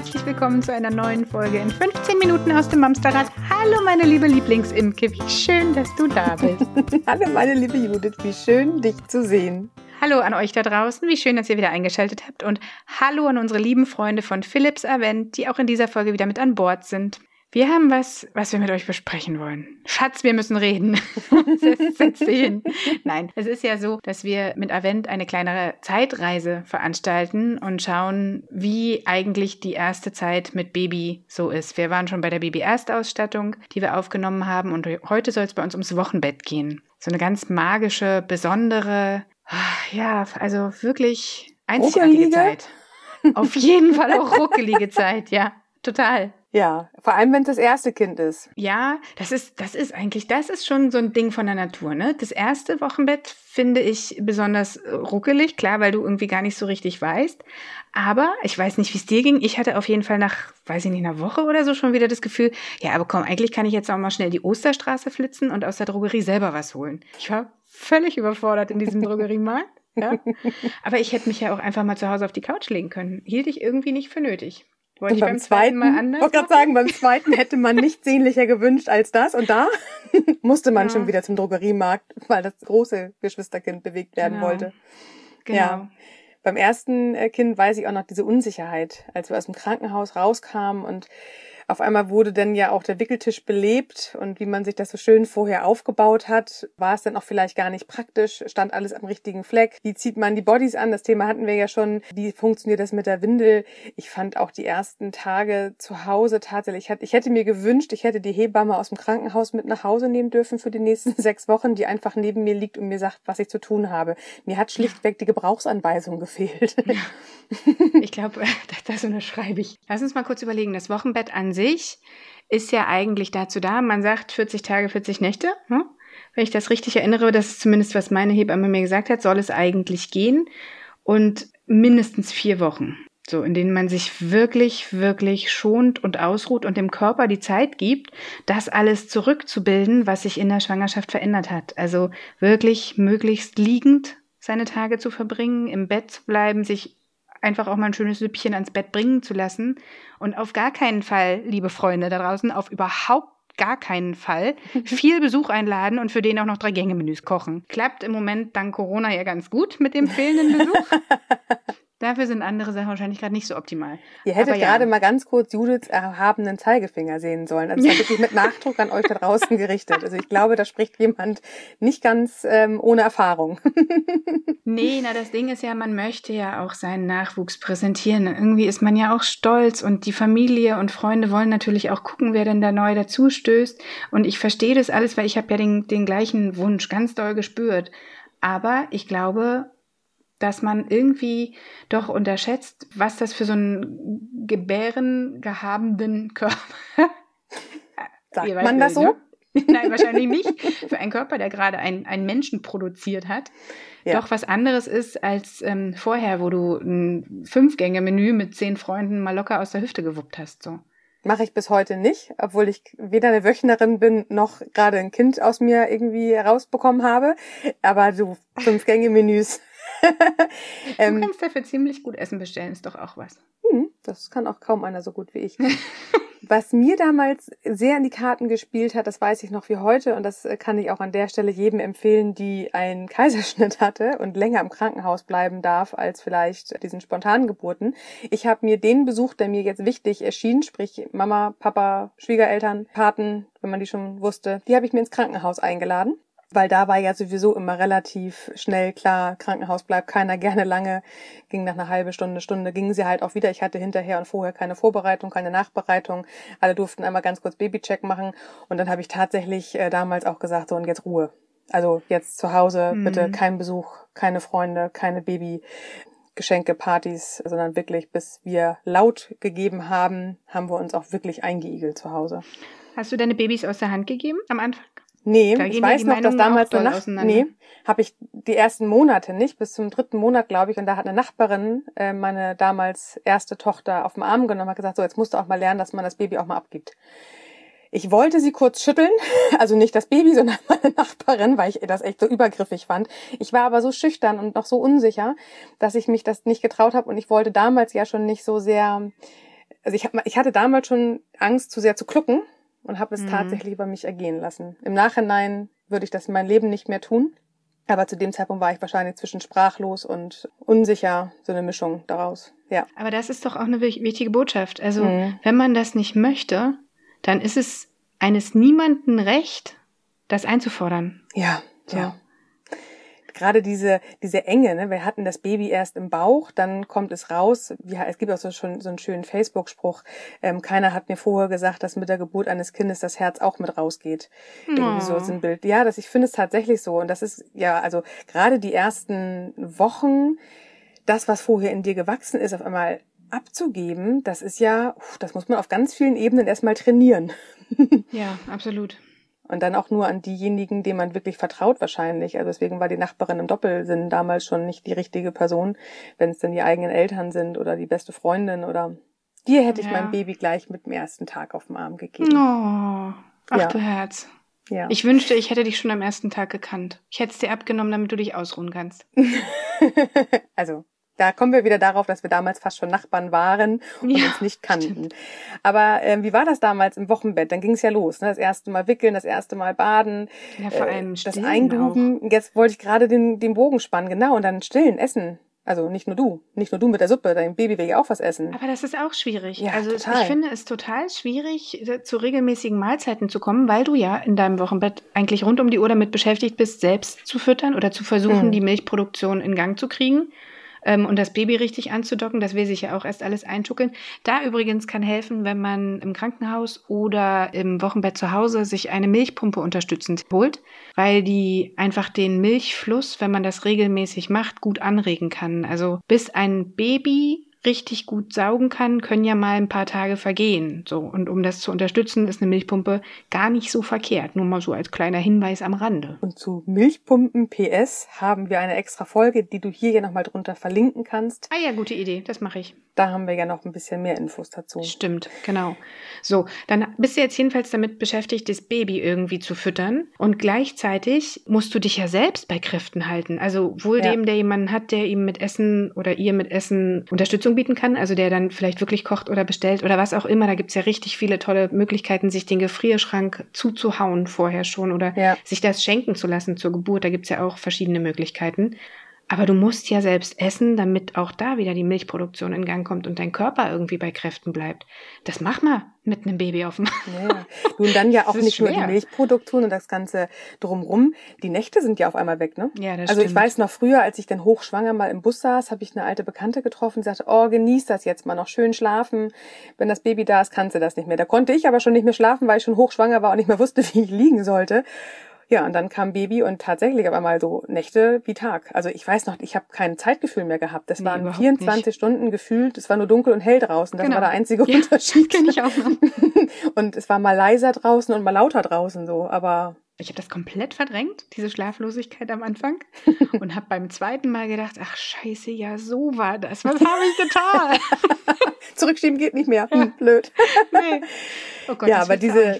Herzlich willkommen zu einer neuen Folge in 15 Minuten aus dem Mamsterrad. Hallo meine liebe Lieblingsimke, wie schön, dass du da bist. Hallo meine liebe Judith, wie schön dich zu sehen. Hallo an euch da draußen, wie schön, dass ihr wieder eingeschaltet habt und hallo an unsere lieben Freunde von Philips Avent, die auch in dieser Folge wieder mit an Bord sind. Wir haben was, was wir mit euch besprechen wollen. Schatz, wir müssen reden. Setz dich hin. Nein, es ist ja so, dass wir mit Avent eine kleinere Zeitreise veranstalten und schauen, wie eigentlich die erste Zeit mit Baby so ist. Wir waren schon bei der Baby-Erstausstattung, die wir aufgenommen haben und heute soll es bei uns ums Wochenbett gehen. So eine ganz magische, besondere, ja, also wirklich einzigartige Ruckelige? Zeit. Auf jeden Fall auch ruckelige Zeit, ja, total. Ja, vor allem wenn es das erste Kind ist. Ja, das ist, das ist eigentlich, das ist schon so ein Ding von der Natur, ne? Das erste Wochenbett finde ich besonders äh, ruckelig, klar, weil du irgendwie gar nicht so richtig weißt. Aber ich weiß nicht, wie es dir ging. Ich hatte auf jeden Fall nach, weiß ich nicht, einer Woche oder so schon wieder das Gefühl, ja, aber komm, eigentlich kann ich jetzt auch mal schnell die Osterstraße flitzen und aus der Drogerie selber was holen. Ich war völlig überfordert in diesem Drogeriemarkt. Ja? Aber ich hätte mich ja auch einfach mal zu Hause auf die Couch legen können. Hielt ich irgendwie nicht für nötig. Wollte ich Und beim zweiten, Mal anders wollte gerade sagen, beim zweiten hätte man nichts sehnlicher gewünscht als das. Und da musste man Ja. schon wieder zum Drogeriemarkt, weil das große Geschwisterkind bewegt werden Genau. wollte. Genau. Ja. Beim ersten äh, Kind weiß ich auch noch diese Unsicherheit, als wir aus dem Krankenhaus rauskamen und auf einmal wurde dann ja auch der Wickeltisch belebt und wie man sich das so schön vorher aufgebaut hat, war es dann auch vielleicht gar nicht praktisch, stand alles am richtigen Fleck. Wie zieht man die Bodies an? Das Thema hatten wir ja schon. Wie funktioniert das mit der Windel? Ich fand auch die ersten Tage zu Hause tatsächlich, ich hätte- mir gewünscht, ich hätte die Hebamme aus dem Krankenhaus mit nach Hause nehmen dürfen für die nächsten sechs Wochen, die einfach neben mir liegt und mir sagt, was ich zu tun habe. Mir hat schlichtweg die Gebrauchsanweisung gefehlt. Ich glaube, das unterschreibe ich. Lass uns mal kurz überlegen. Das Wochenbett an sich ist ja eigentlich dazu da. Man sagt 40 Tage, 40 Nächte. Hm? Wenn ich das richtig erinnere, das ist zumindest, was meine Hebamme mir gesagt hat, soll es eigentlich gehen. Und mindestens vier Wochen. So, in denen man sich wirklich, wirklich schont und ausruht und dem Körper die Zeit gibt, das alles zurückzubilden, was sich in der Schwangerschaft verändert hat. Also wirklich möglichst liegend seine Tage zu verbringen, im Bett zu bleiben, sich einfach auch mal ein schönes Süppchen ans Bett bringen zu lassen und auf gar keinen Fall, liebe Freunde da draußen, auf überhaupt gar keinen Fall viel Besuch einladen und für den auch noch drei Gänge-Menüs kochen. Klappt im Moment dank Corona ja ganz gut mit dem fehlenden Besuch. Dafür sind andere Sachen wahrscheinlich gerade nicht so optimal. Ihr hättet ja. gerade mal ganz kurz Judiths erhabenen Zeigefinger sehen sollen. Also es war wirklich mit Nachdruck an euch da draußen gerichtet. Also ich glaube, da spricht jemand nicht ganz ähm, ohne Erfahrung. Nee, na das Ding ist ja, man möchte ja auch seinen Nachwuchs präsentieren. Irgendwie ist man ja auch stolz und die Familie und Freunde wollen natürlich auch gucken, wer denn da neu dazustößt. Und ich verstehe das alles, weil ich habe ja den, den gleichen Wunsch ganz doll gespürt. Aber ich glaube, dass man irgendwie doch unterschätzt, was das für so einen gebärengehabenden Körper Sagt man das so? ne? Nein, wahrscheinlich nicht. Für einen Körper, der gerade einen, einen Menschen produziert hat, Ja. doch was anderes ist als ähm, vorher, wo du ein Fünf-Gänge-Menü mit zehn Freunden mal locker aus der Hüfte gewuppt hast. So. Mache ich bis heute nicht, obwohl ich weder eine Wöchnerin bin, noch gerade ein Kind aus mir irgendwie rausbekommen habe. Aber so Fünf-Gänge-Menüs. Du ähm, kannst dafür ziemlich gut Essen bestellen, ist doch auch was. hm, das kann auch kaum einer so gut wie ich. Was mir damals sehr in die Karten gespielt hat, das weiß ich noch wie heute und das kann ich auch an der Stelle jedem empfehlen, die einen Kaiserschnitt hatte und länger im Krankenhaus bleiben darf als vielleicht diesen spontanen Geburten. Ich habe mir den Besuch, der mir jetzt wichtig erschien, sprich Mama, Papa, Schwiegereltern, Paten, wenn man die schon wusste, die habe ich mir ins Krankenhaus eingeladen. Weil da war ja sowieso immer relativ schnell klar, Krankenhaus bleibt keiner gerne lange. Ging nach einer halben Stunde, Stunde, gingen sie halt auch wieder. Ich hatte hinterher und vorher keine Vorbereitung, keine Nachbereitung. Alle durften einmal ganz kurz Babycheck machen. Und dann habe ich tatsächlich äh, damals auch gesagt, so und jetzt Ruhe. Also jetzt zu Hause, Mhm. bitte kein Besuch, keine Freunde, keine Baby. Geschenke, Partys, sondern wirklich, bis wir laut gegeben haben, haben wir uns auch wirklich eingeigelt zu Hause. Hast du deine Babys aus der Hand gegeben am Anfang? Nee, Da ich ja weiß noch, dass damals eine Nacht, nee, habe ich die ersten Monate nicht, bis zum dritten Monat, glaube ich, und da hat eine Nachbarin äh, meine damals erste Tochter auf den Arm genommen und hat gesagt, so, jetzt musst du auch mal lernen, dass man das Baby auch mal abgibt. Ich wollte sie kurz schütteln, also nicht das Baby, sondern meine Nachbarin, weil ich das echt so übergriffig fand. Ich war aber so schüchtern und noch so unsicher, dass ich mich das nicht getraut habe und ich wollte damals ja schon nicht so sehr, also ich, ich hatte damals schon Angst, zu sehr zu klucken und habe es mhm. tatsächlich über mich ergehen lassen. Im Nachhinein würde ich das in meinem Leben nicht mehr tun. Aber zu dem Zeitpunkt war ich wahrscheinlich zwischen sprachlos und unsicher, so eine Mischung daraus. Ja. Aber das ist doch auch eine wichtige Botschaft. Also, mhm. wenn man das nicht möchte, dann ist es eines niemanden Recht, das einzufordern. Ja, so. ja. Gerade diese, diese Enge, ne? wir hatten das Baby erst im Bauch, dann kommt es raus. Ja, es gibt auch so schon so einen schönen Facebook-Spruch. Ähm, keiner hat mir vorher gesagt, dass mit der Geburt eines Kindes das Herz auch mit rausgeht. Oh. Irgendwie so ist ein Bild. Ja, das, ich finde es tatsächlich so. Und das ist, ja, also gerade die ersten Wochen, das, was vorher in dir gewachsen ist, auf einmal abzugeben, das ist ja, das muss man auf ganz vielen Ebenen erstmal trainieren. ja, absolut. Und dann auch nur an diejenigen, denen man wirklich vertraut wahrscheinlich. Also deswegen war die Nachbarin im Doppelsinn damals schon nicht die richtige Person, wenn es denn die eigenen Eltern sind oder die beste Freundin oder dir hätte ich ja. mein Baby gleich mit dem ersten Tag auf dem Arm gegeben. Oh, ach ja. du Herz. Ja. Ich wünschte, ich hätte dich schon am ersten Tag gekannt. Ich hätte es dir abgenommen, damit du dich ausruhen kannst. also, da kommen wir wieder darauf, dass wir damals fast schon Nachbarn waren und ja, uns nicht kannten. Stimmt. Aber äh, wie war das damals im Wochenbett? Dann ging es ja los. Ne? Das erste Mal wickeln, das erste Mal baden, ja, vor allem äh, das Eingruben. Auch. Jetzt wollte ich gerade den, den Bogen spannen, genau, und dann stillen, essen. Also nicht nur du, nicht nur du mit der Suppe, dein Baby will ja auch was essen. Aber das ist auch schwierig. Ja, also total. ich finde es total schwierig, äh, zu regelmäßigen Mahlzeiten zu kommen, weil du ja in deinem Wochenbett eigentlich rund um die Uhr damit beschäftigt bist, selbst zu füttern oder zu versuchen, mhm. die Milchproduktion in Gang zu kriegen ähm, und das Baby richtig anzudocken. Das will sich ja auch erst alles einschuckeln. Da übrigens kann helfen, wenn man im Krankenhaus oder im Wochenbett zu Hause sich eine Milchpumpe unterstützend holt, weil die einfach den Milchfluss, wenn man das regelmäßig macht, gut anregen kann. Also bis ein Baby richtig gut saugen kann, können ja mal ein paar Tage vergehen. So, und um das zu unterstützen, ist eine Milchpumpe gar nicht so verkehrt. Nur mal so als kleiner Hinweis am Rande. Und zu Milchpumpen PS haben wir eine extra Folge, die du hier ja nochmal drunter verlinken kannst. Ah ja, gute Idee, das mache ich. Da haben wir ja noch ein bisschen mehr Infos dazu. Stimmt, genau. So, dann bist du jetzt jedenfalls damit beschäftigt, das Baby irgendwie zu füttern. Und gleichzeitig musst du dich ja selbst bei Kräften halten. Also wohl ja. dem, der jemanden hat, der ihm mit Essen oder ihr mit Essen Unterstützung bieten kann, also der dann vielleicht wirklich kocht oder bestellt oder was auch immer. Da gibt's ja richtig viele tolle Möglichkeiten, sich den Gefrierschrank zuzuhauen vorher schon oder ja. sich das schenken zu lassen zur Geburt. Da gibt's ja auch verschiedene Möglichkeiten. Aber du musst ja selbst essen, damit auch da wieder die Milchproduktion in Gang kommt und dein Körper irgendwie bei Kräften bleibt. Das mach mal mit einem Baby auf dem Ja. Nun dann ja auch nicht schwer. nur die Milchproduktion und das Ganze drumrum. Die Nächte sind ja auf einmal weg, ne? Ja, das Also stimmt. ich weiß noch früher, als ich dann hochschwanger mal im Bus saß, habe ich eine alte Bekannte getroffen, die sagte, oh, genieß das jetzt mal noch schön schlafen. Wenn das Baby da ist, kannst du das nicht mehr. Da konnte ich aber schon nicht mehr schlafen, weil ich schon hochschwanger war und nicht mehr wusste, wie ich liegen sollte. Ja, und dann kam Baby und tatsächlich aber mal so Nächte wie Tag. Also ich weiß noch, ich habe kein Zeitgefühl mehr gehabt. Das nee, waren 24 nicht. Stunden gefühlt. Es war nur dunkel und hell draußen. Das genau. war der einzige ja, Unterschied. Kenn ich auch noch. und es war mal leiser draußen und mal lauter draußen so. Aber ich habe das komplett verdrängt, diese Schlaflosigkeit am Anfang, und habe beim zweiten Mal gedacht, ach scheiße, ja, so war das. Was habe ich getan? Zurückschieben geht nicht mehr. Hm, blöd. nee. Oh Gott, ja, aber diese,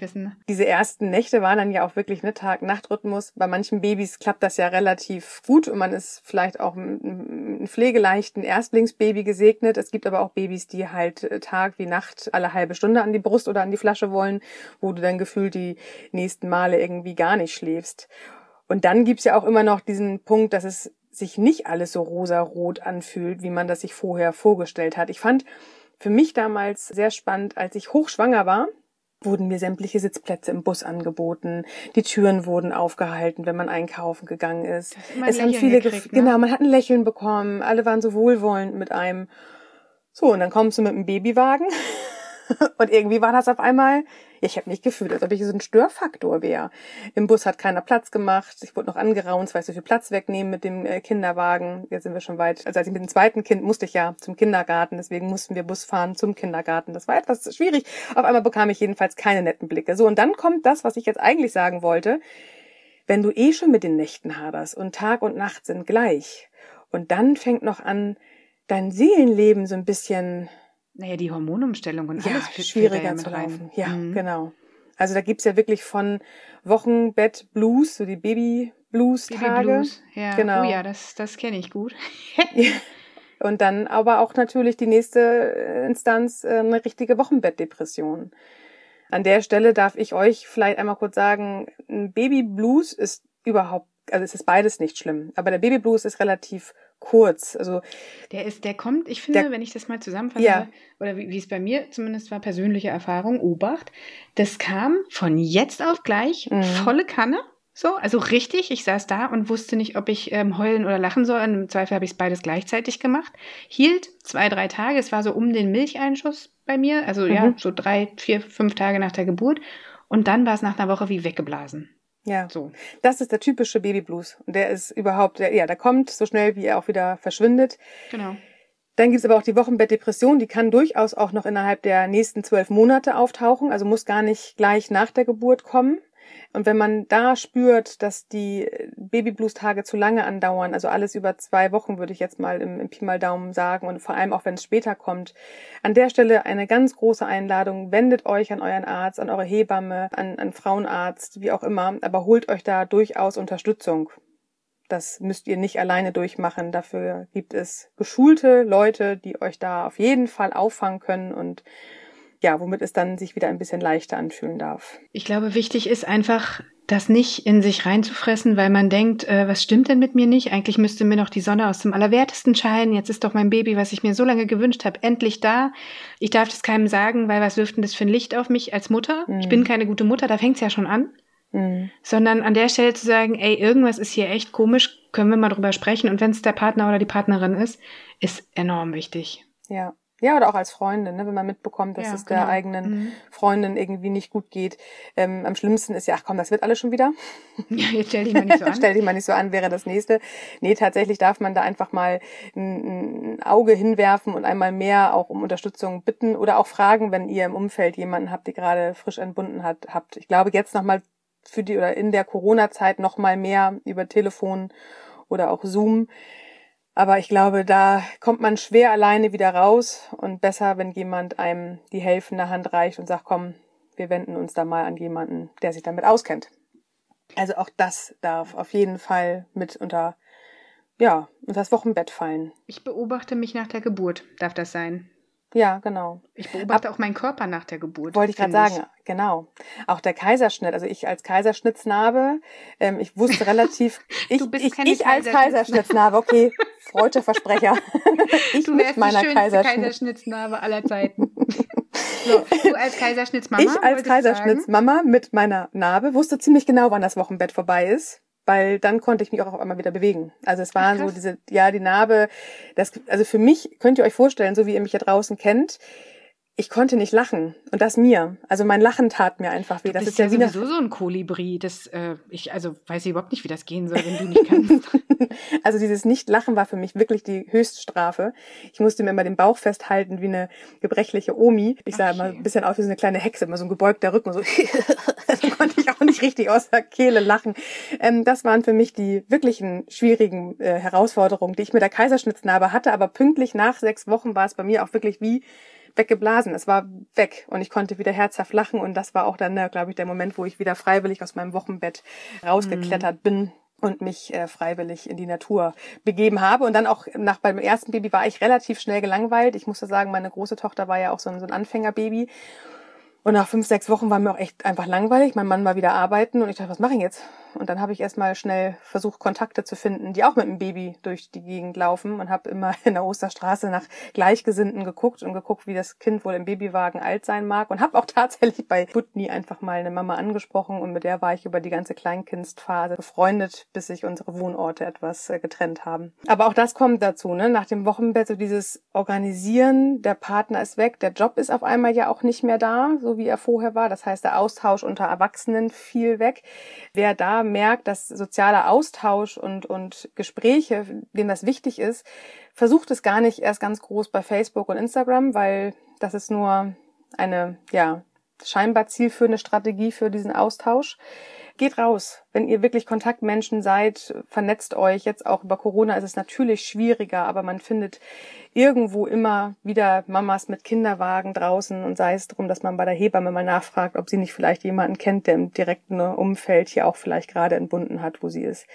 diese ersten Nächte waren dann ja auch wirklich ne Tag-Nacht-Rhythmus. Bei manchen Babys klappt das ja relativ gut und man ist vielleicht auch ein pflegeleichten Erstlingsbaby gesegnet. Es gibt aber auch Babys, die halt äh, Tag wie Nacht alle halbe Stunde an die Brust oder an die Flasche wollen, wo du dann gefühlt die nächsten Male irgendwie gar nicht schläfst. Und dann gibt's ja auch immer noch diesen Punkt, dass es sich nicht alles so rosa-rot anfühlt, wie man das sich vorher vorgestellt hat. Ich fand für mich damals sehr spannend, als ich hochschwanger war, wurden mir sämtliche Sitzplätze im Bus angeboten. Die Türen wurden aufgehalten, wenn man einkaufen gegangen ist. Es haben viele, gekriegt, ne? genau, man hat ein Lächeln bekommen. Alle waren so wohlwollend mit einem. So, und dann kommst du mit dem Babywagen. und irgendwie war das auf einmal ich habe mich gefühlt, als ob ich so ein Störfaktor wäre. Im Bus hat keiner Platz gemacht. Ich wurde noch angeraunt, weil ich so viel Platz wegnehmen mit dem äh, Kinderwagen. Jetzt sind wir schon weit. Also als ich mit dem zweiten Kind musste ich ja zum Kindergarten, deswegen mussten wir Bus fahren zum Kindergarten. Das war etwas schwierig. Auf einmal bekam ich jedenfalls keine netten Blicke. So, und dann kommt das, was ich jetzt eigentlich sagen wollte. Wenn du eh schon mit den Nächten haderst und Tag und Nacht sind gleich und dann fängt noch an, dein Seelenleben so ein bisschen naja, die Hormonumstellung und alles ja, schwieriger zu laufen. Ja, mhm. genau. Also da gibt's ja wirklich von Wochenbett Blues, so die Baby Blues Tage. Baby Blues, ja. Genau. Oh ja, das, das kenne ich gut. Und dann aber auch natürlich die nächste äh, Instanz äh, eine richtige Wochenbettdepression. An der Stelle darf ich euch vielleicht einmal kurz sagen, ein Baby Blues ist überhaupt, also es ist beides nicht schlimm, aber der Baby Blues ist relativ kurz. Also der ist, der kommt, ich finde, der, wenn ich das mal zusammenfasse, ja. oder wie, wie es bei mir zumindest war, persönliche Erfahrung, Obacht, das kam von jetzt auf gleich, mhm. volle Kanne. So, also richtig, ich saß da und wusste nicht, ob ich ähm, heulen oder lachen soll. Und Im Zweifel habe ich es beides gleichzeitig gemacht. Hielt zwei, drei Tage. Es war so um den Milcheinschuss bei mir. Also mhm. ja, so drei, vier, fünf Tage nach der Geburt. Und dann war es nach einer Woche wie weggeblasen. Ja, so. Das ist der typische Babyblues. Und der ist überhaupt, der, ja, der kommt so schnell, wie er auch wieder verschwindet. Genau. Dann gibt's aber auch die Wochenbettdepression, die kann durchaus auch noch innerhalb der nächsten zwölf Monate auftauchen, also muss gar nicht gleich nach der Geburt kommen. Und wenn man da spürt, dass die Babyblues-Tage zu lange andauern, also alles über zwei Wochen, würde ich jetzt mal im, im Pi mal Daumen sagen, und vor allem auch wenn es später kommt, an der Stelle eine ganz große Einladung, wendet euch an euren Arzt, an eure Hebamme, an, an Frauenarzt, wie auch immer, aber holt euch da durchaus Unterstützung. Das müsst ihr nicht alleine durchmachen. Dafür gibt es geschulte Leute, die euch da auf jeden Fall auffangen können und ja, womit es dann sich wieder ein bisschen leichter anfühlen darf. Ich glaube, wichtig ist einfach, das nicht in sich reinzufressen, weil man denkt, äh, was stimmt denn mit mir nicht? Eigentlich müsste mir noch die Sonne aus dem Allerwertesten scheinen. Jetzt ist doch mein Baby, was ich mir so lange gewünscht habe, endlich da. Ich darf das keinem sagen, weil was wirft denn das für ein Licht auf mich als Mutter? Mhm. Ich bin keine gute Mutter, da fängt's ja schon an. Mhm. Sondern an der Stelle zu sagen, ey, irgendwas ist hier echt komisch, können wir mal drüber sprechen. Und wenn es der Partner oder die Partnerin ist, ist enorm wichtig. Ja. Ja, oder auch als Freundin, ne, wenn man mitbekommt, dass ja, es genau. der eigenen mhm. Freundin irgendwie nicht gut geht. Ähm, am schlimmsten ist ja, ach komm, das wird alles schon wieder. Ja, jetzt stell dich mal nicht so an. stell dich mal nicht so an, wäre das nächste. Nee, tatsächlich darf man da einfach mal ein, ein Auge hinwerfen und einmal mehr auch um Unterstützung bitten oder auch fragen, wenn ihr im Umfeld jemanden habt, die gerade frisch entbunden hat, habt. Ich glaube, jetzt nochmal für die oder in der Corona-Zeit nochmal mehr über Telefon oder auch Zoom aber ich glaube, da kommt man schwer alleine wieder raus und besser, wenn jemand einem die helfende Hand reicht und sagt, komm, wir wenden uns da mal an jemanden, der sich damit auskennt. Also auch das darf auf jeden Fall mit unter, ja, unter das Wochenbett fallen. Ich beobachte mich nach der Geburt, darf das sein? Ja, genau. Ich beobachte Ab, auch meinen Körper nach der Geburt. Wollte ich gerade sagen, genau. Auch der Kaiserschnitt, also ich als Kaiserschnittsnarbe, ähm, ich wusste relativ, ich, du bist ich, ich als Kaiserschnittsnarbe, okay, freudscher Versprecher. ich du mit meiner die Kaiserschnitt Kaiserschnittsnarbe aller Zeiten. So, du als Kaiserschnittsmama? Ich als Kaiserschnittsmama mit meiner Narbe wusste ziemlich genau, wann das Wochenbett vorbei ist weil dann konnte ich mich auch auf einmal wieder bewegen. Also es waren Ach, so diese, ja, die Narbe, das, also für mich könnt ihr euch vorstellen, so wie ihr mich ja draußen kennt, ich konnte nicht lachen und das mir. Also mein Lachen tat mir einfach weh. Das ist ja, ja sowieso so ein Kolibri. Das äh, ich also weiß ich überhaupt nicht, wie das gehen soll, wenn du nicht kannst. also dieses Nicht-Lachen war für mich wirklich die Höchststrafe. Ich musste mir immer den Bauch festhalten wie eine gebrechliche Omi. Ich sah okay. immer ein bisschen aus wie so eine kleine Hexe, immer so ein gebeugter Rücken, so. da konnte ich auch nicht richtig aus der Kehle lachen. Ähm, das waren für mich die wirklichen schwierigen äh, Herausforderungen, die ich mit der Kaiserschnitznarbe hatte. Aber pünktlich nach sechs Wochen war es bei mir auch wirklich wie weggeblasen. Es war weg und ich konnte wieder herzhaft lachen und das war auch dann, glaube ich, der Moment, wo ich wieder freiwillig aus meinem Wochenbett rausgeklettert mhm. bin und mich äh, freiwillig in die Natur begeben habe. Und dann auch nach beim ersten Baby war ich relativ schnell gelangweilt. Ich musste sagen, meine große Tochter war ja auch so ein, so ein Anfängerbaby. Und nach fünf, sechs Wochen war mir auch echt einfach langweilig. Mein Mann war wieder arbeiten und ich dachte, was mache ich jetzt? Und dann habe ich erstmal schnell versucht, Kontakte zu finden, die auch mit einem Baby durch die Gegend laufen und habe immer in der Osterstraße nach Gleichgesinnten geguckt und geguckt, wie das Kind wohl im Babywagen alt sein mag und habe auch tatsächlich bei Putney einfach mal eine Mama angesprochen und mit der war ich über die ganze Kleinkindsphase befreundet, bis sich unsere Wohnorte etwas äh, getrennt haben. Aber auch das kommt dazu, ne? Nach dem Wochenbett so dieses Organisieren, der Partner ist weg, der Job ist auf einmal ja auch nicht mehr da, so wie er vorher war. Das heißt, der Austausch unter Erwachsenen fiel weg. Wer da merkt, dass sozialer Austausch und, und Gespräche, dem das wichtig ist, versucht es gar nicht erst ganz groß bei Facebook und Instagram, weil das ist nur eine, ja, scheinbar zielführende Strategie für diesen Austausch. Geht raus. Wenn ihr wirklich Kontaktmenschen seid, vernetzt euch. Jetzt auch über Corona ist es natürlich schwieriger, aber man findet irgendwo immer wieder Mamas mit Kinderwagen draußen und sei es darum, dass man bei der Hebamme mal nachfragt, ob sie nicht vielleicht jemanden kennt, der im direkten Umfeld hier auch vielleicht gerade entbunden hat, wo sie ist.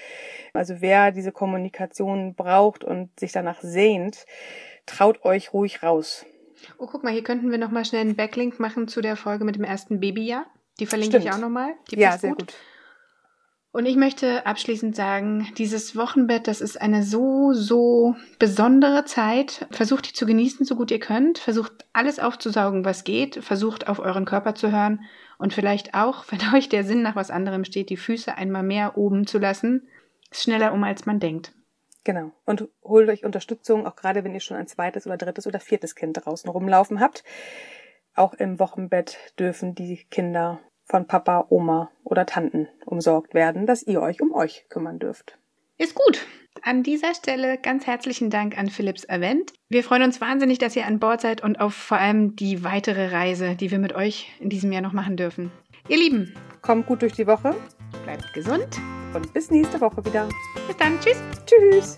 Also wer diese Kommunikation braucht und sich danach sehnt, traut euch ruhig raus. Oh, guck mal, hier könnten wir nochmal schnell einen Backlink machen zu der Folge mit dem ersten Babyjahr. Die verlinke Stimmt. ich auch nochmal. Ja, sehr gut. gut. Und ich möchte abschließend sagen, dieses Wochenbett, das ist eine so, so besondere Zeit. Versucht die zu genießen, so gut ihr könnt. Versucht alles aufzusaugen, was geht. Versucht auf euren Körper zu hören. Und vielleicht auch, wenn euch der Sinn nach was anderem steht, die Füße einmal mehr oben zu lassen. Ist schneller um, als man denkt. Genau. Und holt euch Unterstützung, auch gerade wenn ihr schon ein zweites oder drittes oder viertes Kind draußen rumlaufen habt. Auch im Wochenbett dürfen die Kinder von Papa, Oma oder Tanten umsorgt werden, dass ihr euch um euch kümmern dürft. Ist gut. An dieser Stelle ganz herzlichen Dank an Philips Event. Wir freuen uns wahnsinnig, dass ihr an Bord seid und auf vor allem die weitere Reise, die wir mit euch in diesem Jahr noch machen dürfen. Ihr Lieben, kommt gut durch die Woche. Bleibt gesund. Und bis nächste Woche wieder. Bis dann. Tschüss. Tschüss.